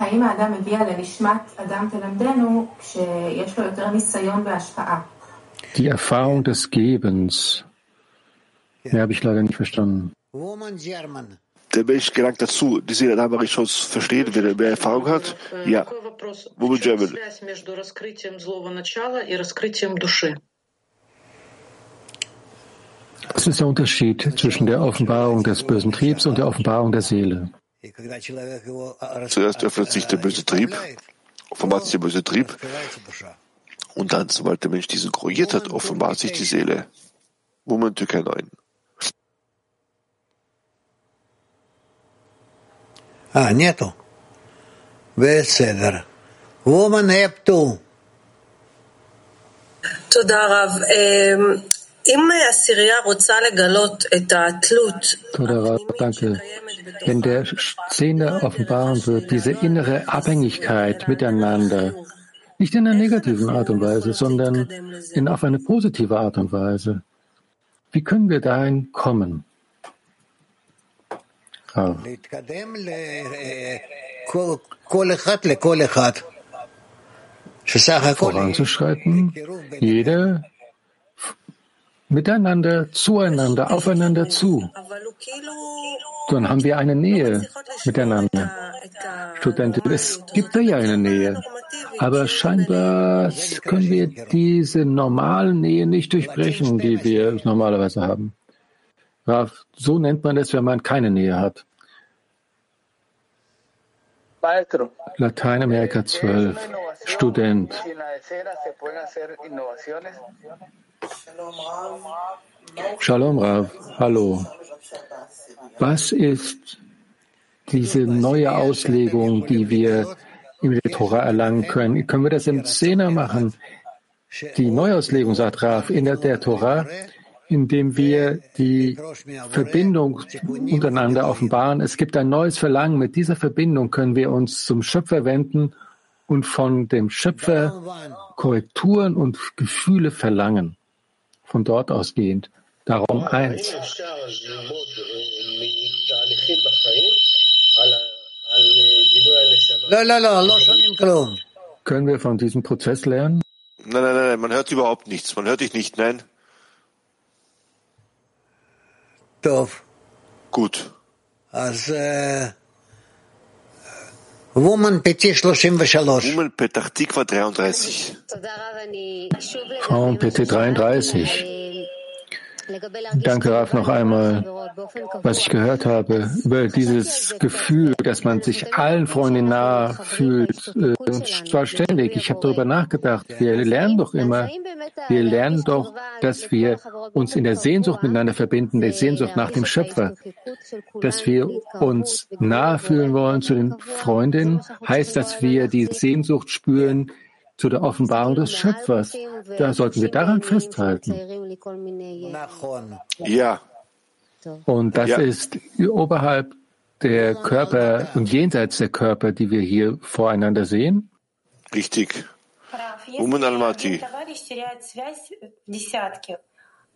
האם האדם מגיע לנשמת אדם תלמדנו כשיש לו יותר ניסיון בהשפעה? Die Erfahrung des Gebens. Mehr habe ich leider nicht verstanden. Der Mensch gelangt dazu, die Seele Namarichos versteht, wenn er mehr Erfahrung hat. Ja. Woman German. Was ist der Unterschied zwischen der Offenbarung des bösen Triebs und der Offenbarung der Seele? Zuerst öffnet sich der böse Trieb, offenbart sich der böse Trieb, und dann, sobald der Mensch diesen kreiert hat, offenbart sich die Seele. Moment Türkei 9. אה, נטו. בסדר. וומן הפטו. תודה רב. אם עשירייה רוצה לגלות את התלות Danke. Wenn der Szene offenbaren wird, diese innere Abhängigkeit miteinander, nicht in einer negativen Art und Weise, sondern in auf eine positive Art und Weise. Wie können wir dahin kommen? Ah. Voranzuschreiten, jeder miteinander, zueinander, aufeinander zu. Dann haben wir eine Nähe miteinander. Studentin, es gibt ja eine Nähe. Aber scheinbar können wir diese normalen Nähe nicht durchbrechen, die wir normalerweise haben. So nennt man es, wenn man keine Nähe hat. Lateinamerika 12, Student. Shalom Rav, hallo. Was ist diese neue Auslegung, die wir in der Tora erlangen können? Können wir das im Zehner machen? Die Neuauslegung, sagt Rav, in der, der Tora, indem wir die Verbindung untereinander offenbaren. Es gibt ein neues Verlangen. Mit dieser Verbindung können wir uns zum Schöpfer wenden und von dem Schöpfer Korrekturen und Gefühle verlangen. Von dort ausgehend. Darum eins. Können wir von diesem Prozess lernen? Nein, nein, nein, man hört überhaupt nichts. Man hört dich nicht, nein. Gut. Woman PT33. Woman Petach Tikva 33. Frauen PT 33. Danke, Raf, noch einmal, was ich gehört habe über dieses Gefühl, dass man sich allen Freunden nahe fühlt. Äh, und zwar ständig. Ich habe darüber nachgedacht. Wir lernen doch immer, wir lernen doch, dass wir uns in der Sehnsucht miteinander verbinden, der Sehnsucht nach dem Schöpfer. Dass wir uns nahe fühlen wollen zu den Freundinnen, heißt, dass wir die Sehnsucht spüren, zu der Offenbarung des Schöpfers. Da sollten wir daran festhalten. Ja. Und das ja. ist oberhalb der Körper und jenseits der Körper, die wir hier voreinander sehen. Richtig. Uman Almaty.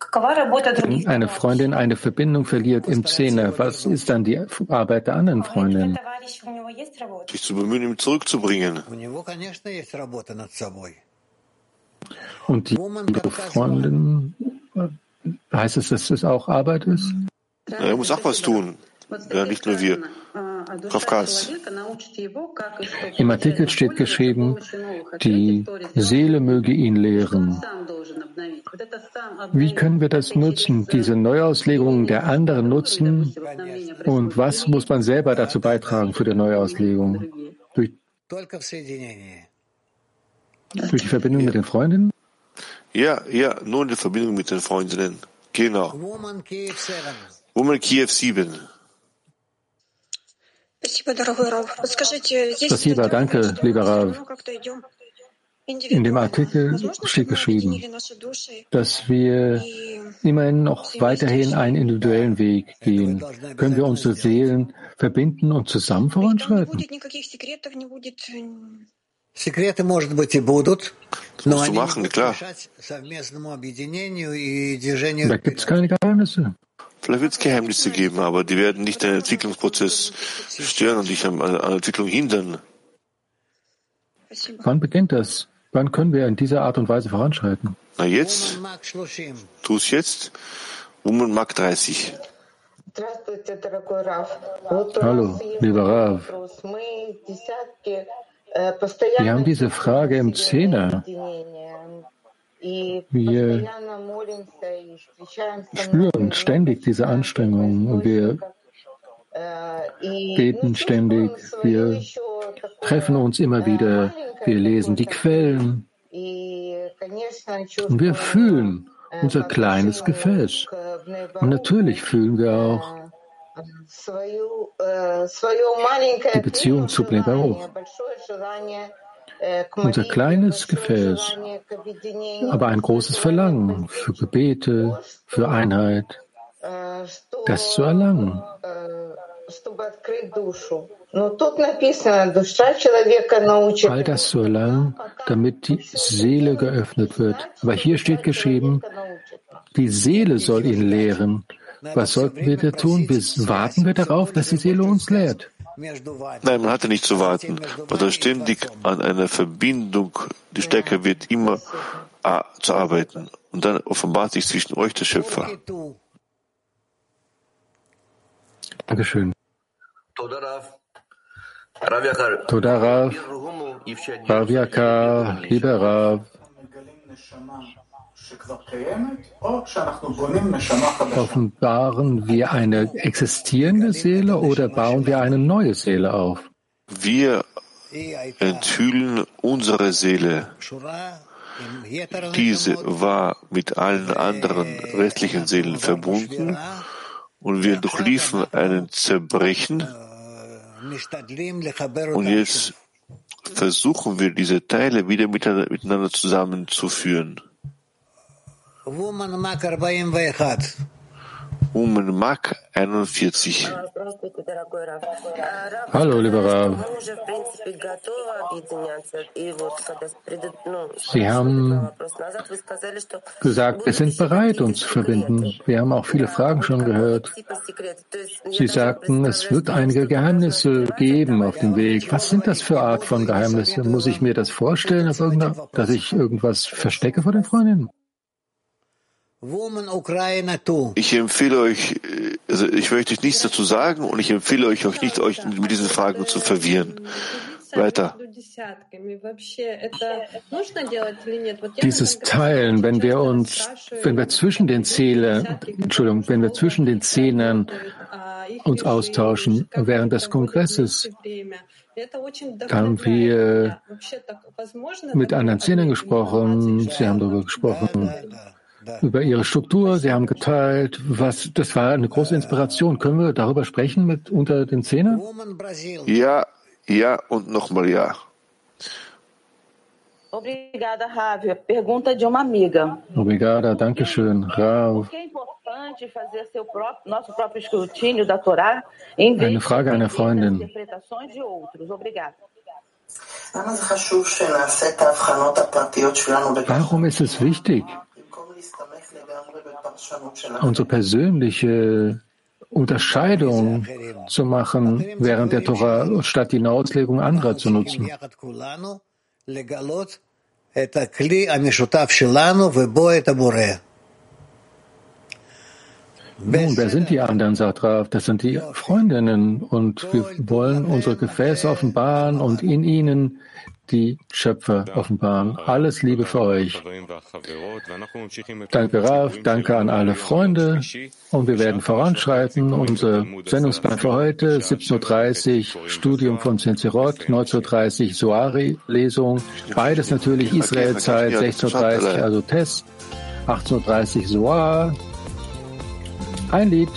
Wenn eine Freundin eine Verbindung verliert im Zehner, was ist dann die Arbeit der anderen Freundin? Sich zu bemühen, ihn zurückzubringen. Und die Freundin, heißt es, dass das auch Arbeit ist? er muss auch was tun. Ja, nicht nur wir. Kafkas. Im Artikel steht geschrieben, die Seele möge ihn lehren. Wie können wir das nutzen, diese Neuauslegungen der anderen nutzen? Und was muss man selber dazu beitragen für die Neuauslegung? Durch, durch die Verbindung mit den Freundinnen? Ja, ja, nur in der Verbindung mit den Freundinnen. Genau. Woman Kiew 7. Спасибо, danke, lieber Rav. In dem Artikel steht geschrieben, dass wir immerhin noch weiterhin einen individuellen Weg gehen. Können wir unsere Seelen verbinden und zusammen voranschreiten? Секреты, может быть, и будут, но они machen, klar. Da gibt es keine Geheimnisse. Vielleicht wird es Geheimnisse geben, aber die werden nicht den Entwicklungsprozess stören und dich an der Entwicklung hindern. Wann beginnt das? Wann können wir in dieser Art und Weise voranschreiten? Na jetzt? Tu es jetzt? Woman Mark 30. Hallo, lieber Rav. Wir haben diese Frage im Zehner. Wir spüren ständig diese Anstrengungen wir beten ständig, wir treffen uns immer wieder, wir lesen die Quellen. Und wir fühlen unser kleines Gefäß. Und natürlich fühlen wir auch die Beziehung zu Bnei Unser kleines Gefäß, aber ein großes Verlangen für Gebete, für Einheit, das zu erlangen. All das zu erlangen, damit die Seele geöffnet wird. Aber hier steht geschrieben, die Seele soll ihn lehren. Was sollten wir da tun? Bis warten wir darauf, dass die Seele uns lehrt. Nein, man hatte nicht zu warten. Man soll ständig an einer Verbindung, die stärker wird, immer ah, zu arbeiten. Und dann offenbart sich zwischen euch der Schöpfer. Dankeschön. Toda Rav, Rav Yakar, lieber Rav. Offenbaren wir eine existierende Seele oder bauen wir eine neue Seele auf? Wir enthüllen unsere Seele. Diese war mit allen anderen restlichen Seelen verbunden und wir durchliefen einen Zerbrechen und jetzt versuchen wir diese Teile wieder miteinander zusammenzuführen. Woman Mac 41. Woman Mac 41. Hallo, lieber Rav. Sie haben gesagt, wir sind bereit, uns zu verbinden. Wir haben auch viele Fragen schon gehört. Sie sagten, es wird einige Geheimnisse geben auf dem Weg. Was sind das für Art von Geheimnisse? Muss ich mir das vorstellen, dass ich irgendwas verstecke vor den Freundinnen? Ich empfehle euch, also ich möchte euch nichts dazu sagen und ich empfehle euch, euch nicht euch mit diesen Fragen zu verwirren. Weiter. Dieses Teilen, wenn wir uns, wenn wir zwischen den Zählen, Entschuldigung, wenn wir zwischen den Zähnen uns austauschen während des Kongresses, haben wir mit anderen Zähnen gesprochen, sie haben darüber gesprochen, über ihre Struktur. Sie haben geteilt, was, das war eine große Inspiration. Können wir darüber sprechen mit unter den Zähnen? Ja, ja und nochmal ja. Obrigada, Rávia. Pergunta de uma amiga. Obrigada, danke schön, Rav. Eine Frage einer Freundin. Warum ist es wichtig, unsere persönliche Unterscheidung zu machen während der Tora, statt die Auslegung anderer zu nutzen. Nun, wer sind die anderen, sagt Rav? Das sind die Freundinnen und wir wollen unsere Gefäße offenbaren und in ihnen die Schöpfer offenbaren. Alles Liebe für euch. Danke, Rav. Danke an alle Freunde. Und wir werden voranschreiten. Unser Sendungsplan für heute, 17.30 Uhr, Studium von Senzirot, 19.30 Uhr, Soari-Lesung. Beides natürlich Israelzeit, 16.30 Uhr, also Test, 18.30 Uhr, Soar. Ein Lied.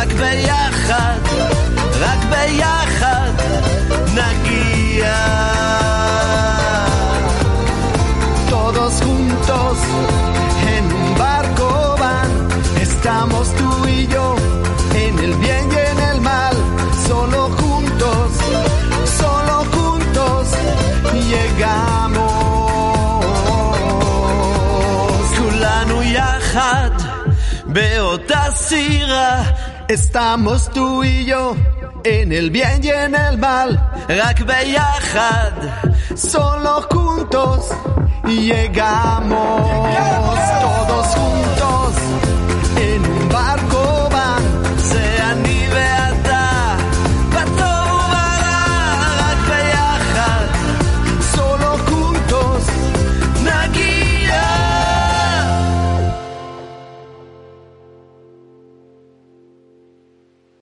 רק ביחד, רק ביחד נגיע. Todos juntos en un barco van, estamos tú y yo, en el bien y en el mal, solo juntos, solo juntos llegamos. כולנו יחד באותה סירה, estamos tú y yo, en el bien y en el mal, solo juntos llegamos todos juntos.